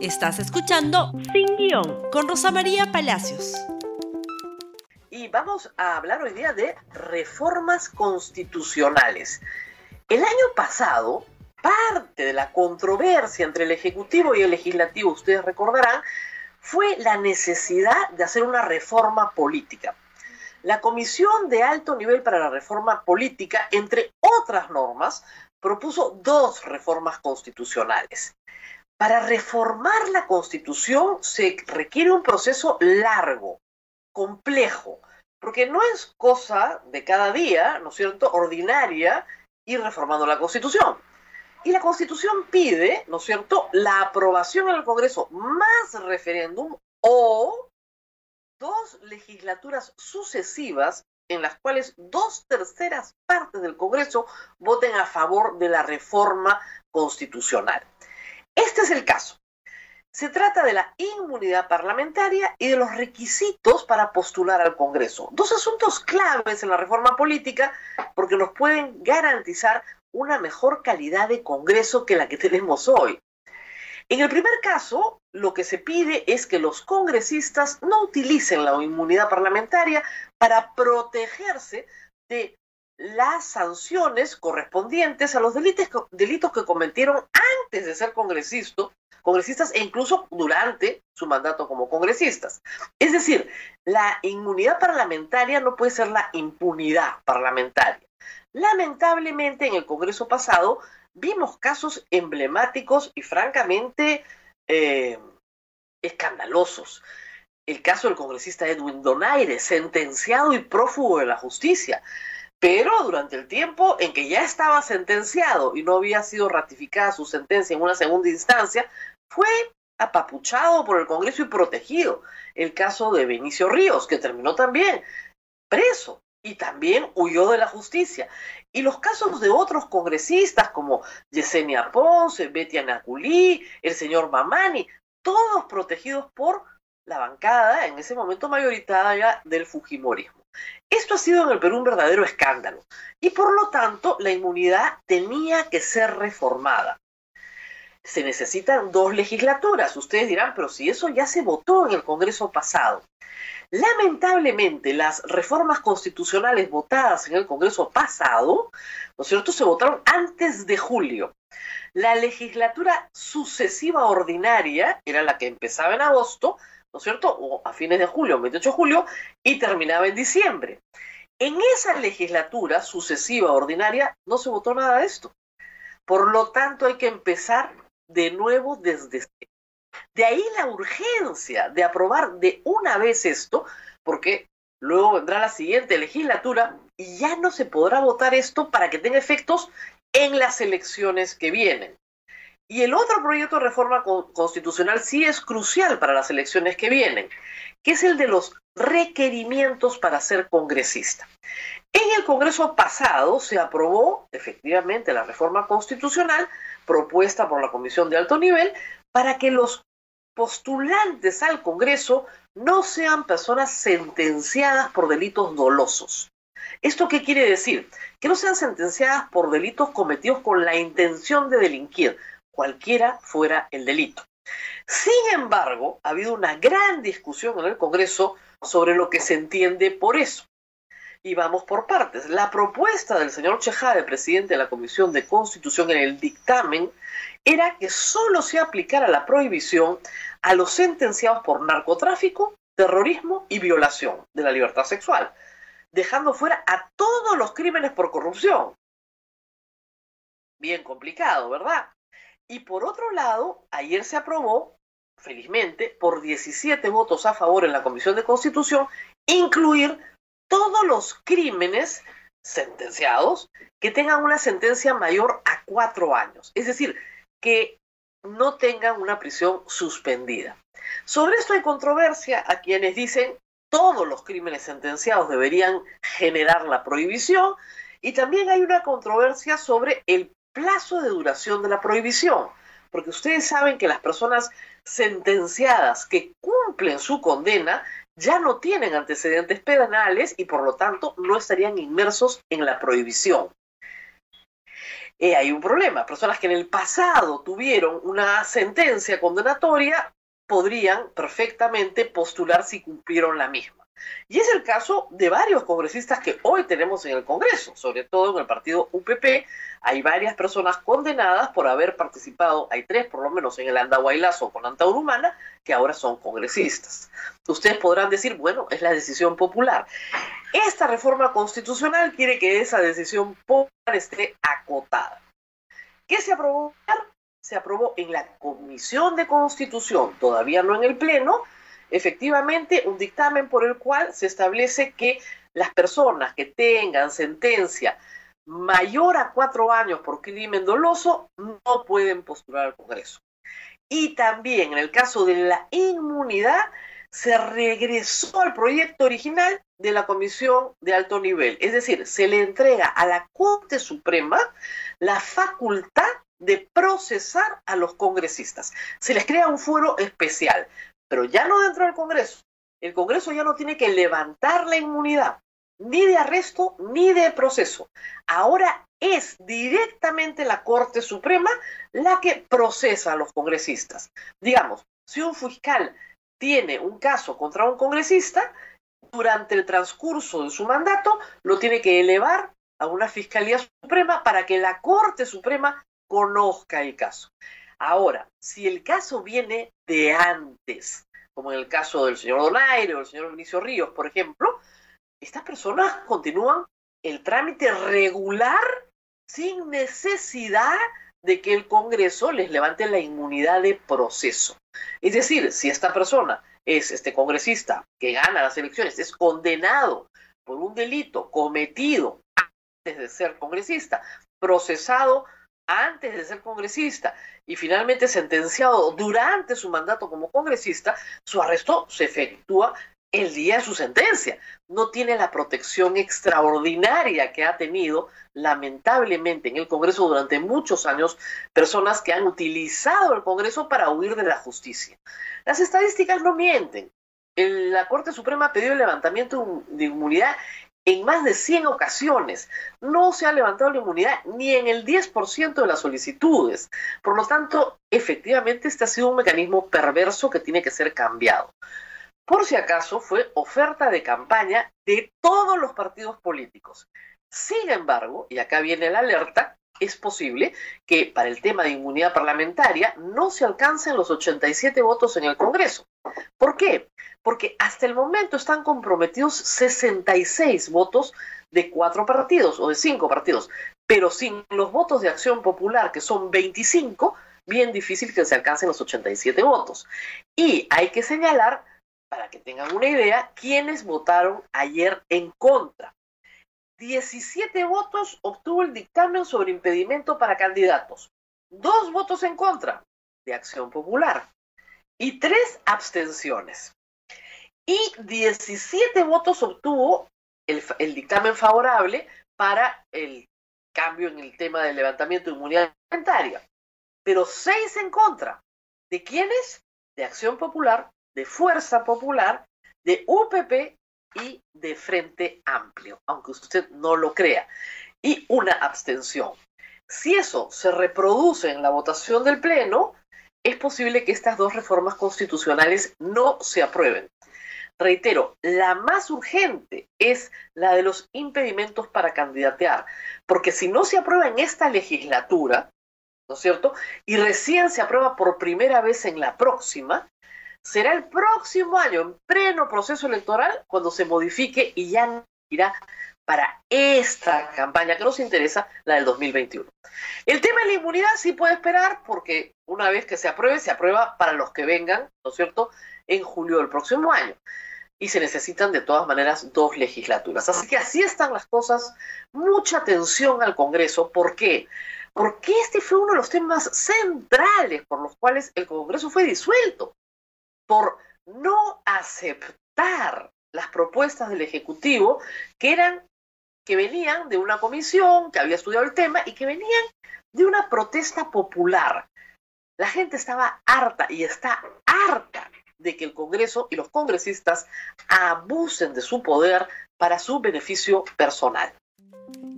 Estás escuchando Sin Guión con Rosa María Palacios. Y vamos a hablar hoy día de reformas constitucionales. El año pasado, parte de la controversia entre el Ejecutivo y el Legislativo, ustedes recordarán, fue la necesidad de hacer una reforma política. La Comisión de Alto Nivel para la Reforma Política, entre otras normas, propuso dos reformas constitucionales. Para reformar la constitución se requiere un proceso largo, complejo, porque no es cosa de cada día, ¿no es cierto?, ordinaria, ir reformando la constitución. Y la constitución pide, ¿no es cierto?, la aprobación en el Congreso más referéndum o dos legislaturas sucesivas en las cuales dos terceras partes del Congreso voten a favor de la reforma constitucional. Este es el caso. Se trata de la inmunidad parlamentaria y de los requisitos para postular al Congreso. Dos asuntos claves en la reforma política porque nos pueden garantizar una mejor calidad de Congreso que la que tenemos hoy. En el primer caso, lo que se pide es que los congresistas no utilicen la inmunidad parlamentaria para protegerse de las sanciones correspondientes a los delitos, delitos que cometieron antes de ser congresistas, congresistas e incluso durante su mandato como congresistas. Es decir, la inmunidad parlamentaria no puede ser la impunidad parlamentaria. Lamentablemente en el Congreso pasado vimos casos emblemáticos y francamente eh, escandalosos. El caso del congresista Edwin Donaire, sentenciado y prófugo de la justicia. Pero durante el tiempo en que ya estaba sentenciado y no había sido ratificada su sentencia en una segunda instancia, fue apapuchado por el Congreso y protegido. El caso de Benicio Ríos, que terminó también preso y también huyó de la justicia. Y los casos de otros congresistas como Yesenia Ponce, Betty Anaculí, el señor Mamani, todos protegidos por la bancada, en ese momento mayoritaria, del Fujimorismo. Esto ha sido en el Perú un verdadero escándalo y por lo tanto la inmunidad tenía que ser reformada. Se necesitan dos legislaturas. Ustedes dirán, pero si eso ya se votó en el Congreso pasado. Lamentablemente, las reformas constitucionales votadas en el Congreso pasado, ¿no es cierto?, se votaron antes de julio. La legislatura sucesiva ordinaria, era la que empezaba en agosto, ¿no es cierto? O a fines de julio, 28 de julio, y terminaba en diciembre. En esa legislatura sucesiva ordinaria no se votó nada de esto. Por lo tanto, hay que empezar de nuevo desde de ahí la urgencia de aprobar de una vez esto, porque luego vendrá la siguiente legislatura y ya no se podrá votar esto para que tenga efectos en las elecciones que vienen. Y el otro proyecto de reforma constitucional sí es crucial para las elecciones que vienen, que es el de los requerimientos para ser congresista. En el Congreso pasado se aprobó efectivamente la reforma constitucional propuesta por la Comisión de Alto Nivel para que los postulantes al Congreso no sean personas sentenciadas por delitos dolosos. ¿Esto qué quiere decir? Que no sean sentenciadas por delitos cometidos con la intención de delinquir, cualquiera fuera el delito. Sin embargo, ha habido una gran discusión en el Congreso sobre lo que se entiende por eso. Y vamos por partes. La propuesta del señor Chejade, presidente de la Comisión de Constitución en el dictamen, era que solo se aplicara la prohibición a los sentenciados por narcotráfico, terrorismo y violación de la libertad sexual, dejando fuera a todos los crímenes por corrupción. Bien complicado, ¿verdad? Y por otro lado, ayer se aprobó, felizmente, por 17 votos a favor en la Comisión de Constitución, incluir todos los crímenes sentenciados que tengan una sentencia mayor a cuatro años. Es decir, que no tengan una prisión suspendida. Sobre esto hay controversia a quienes dicen todos los crímenes sentenciados deberían generar la prohibición y también hay una controversia sobre el plazo de duración de la prohibición, porque ustedes saben que las personas sentenciadas que cumplen su condena ya no tienen antecedentes penales y por lo tanto no estarían inmersos en la prohibición. eh, hay un problema. Personas que en el pasado tuvieron una sentencia condenatoria podrían perfectamente postular si cumplieron la misma. Y es el caso de varios congresistas que hoy tenemos en el Congreso, sobre todo en el partido UPP. Hay varias personas condenadas por haber participado, hay tres por lo menos en el Andahuaylazo con Antaurumana, que ahora son congresistas. Ustedes podrán decir, bueno, es la decisión popular. Esta reforma constitucional quiere que esa decisión popular esté acotada. ¿Qué se aprobó? Se aprobó en la Comisión de Constitución, todavía no en el Pleno, efectivamente un dictamen por el cual se establece que las personas que tengan sentencia mayor a cuatro años por crimen doloso no pueden postular al Congreso. Y también en el caso de la inmunidad, se regresó al proyecto original de la Comisión de Alto Nivel. Es decir, se le entrega a la Corte Suprema la facultad de procesar a los congresistas. Se les crea un foro especial pero ya no dentro del Congreso. El Congreso ya no tiene que levantar la inmunidad, ni de arresto, ni de proceso. Ahora es directamente la Corte Suprema la que procesa a los congresistas. Digamos, si un fiscal tiene un caso contra un congresista, durante el transcurso de su mandato lo tiene que elevar a una Fiscalía Suprema para que la Corte Suprema conozca el caso. Ahora, si el caso viene de antes, como en el caso del señor Donaire o el señor Vinicio Ríos, por ejemplo, estas personas continúan el trámite regular sin necesidad de que el Congreso les levante la inmunidad de proceso. Es decir, si esta persona es este congresista que gana las elecciones, es condenado por un delito cometido antes de ser congresista, procesado antes de ser congresista y finalmente sentenciado durante su mandato como congresista, su arresto se efectúa el día de su sentencia. No tiene la protección extraordinaria que ha tenido, lamentablemente, en el Congreso durante muchos años, personas que han utilizado el Congreso para huir de la justicia. Las estadísticas no mienten. la Corte Suprema pidió el levantamiento de inmunidad en más de 100 ocasiones. No se ha levantado la inmunidad ni en el 10% de las solicitudes. Por lo tanto, efectivamente, este ha sido un mecanismo perverso que tiene que ser cambiado. Por si acaso, fue oferta de campaña de todos los partidos políticos. Sin embargo, y acá viene la alerta, es posible que para el tema de inmunidad parlamentaria no se alcancen los 87 votos en el Congreso. ¿Por qué? Porque hasta el momento están comprometidos 66 votos de cuatro partidos o de cinco partidos, pero sin los votos de Acción Popular, que son 25, bien difícil que se alcancen los 87 votos. Y hay que señalar, para que tengan una idea, quiénes votaron ayer en contra. 17 votos obtuvo el dictamen sobre impedimento para candidatos, dos votos en contra de Acción Popular y tres abstenciones. Y 17 votos obtuvo el, dictamen favorable para el cambio en el tema del levantamiento de inmunidad parlamentaria, pero seis en contra. ¿De quiénes? De Acción Popular, de Fuerza Popular, de UPP y de Frente Amplio, aunque usted no lo crea, y una abstención. Si eso se reproduce en la votación del Pleno, es posible que estas dos reformas constitucionales no se aprueben. Reitero, la más urgente es la de los impedimentos para candidatear, porque si no se aprueba en esta legislatura, ¿no es cierto? Y recién se aprueba por primera vez en la próxima, será el próximo año, en pleno proceso electoral, cuando se modifique y ya irá para esta campaña que nos interesa, la del 2021. El tema de la inmunidad sí puede esperar porque una vez que se apruebe, se aprueba para los que vengan, ¿no es cierto?, en julio del próximo año. Y se necesitan de todas maneras dos legislaturas. Así que así están las cosas. Mucha atención al Congreso. ¿Por qué? Porque este fue uno de los temas centrales por los cuales el Congreso fue disuelto por no aceptar las propuestas del Ejecutivo que eran que venían de una comisión que había estudiado el tema y que venían de una protesta popular. La gente estaba harta y está harta de que el Congreso y los congresistas abusen de su poder para su beneficio personal.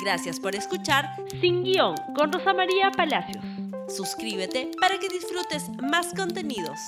Gracias por escuchar Sin Guión con Rosa María Palacios. Suscríbete para que disfrutes más contenidos.